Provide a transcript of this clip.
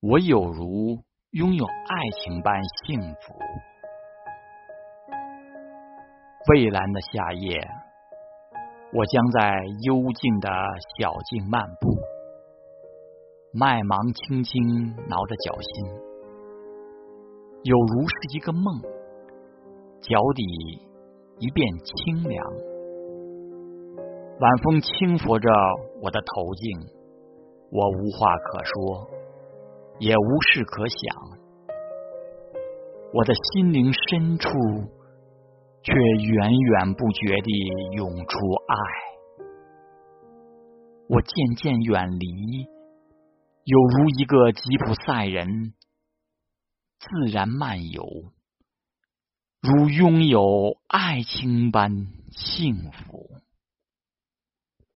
我有如拥有爱情般幸福。蔚蓝的夏夜，我将在幽静的小径漫步，麦芒轻轻挠着脚心，有如是一个梦，脚底一片清凉。晚风轻拂着我的头颈，我无话可说。也无事可想，我的心灵深处却源源不绝地涌出爱。我渐渐远离，有如一个吉普赛人，自然漫游，如拥有爱情般幸福。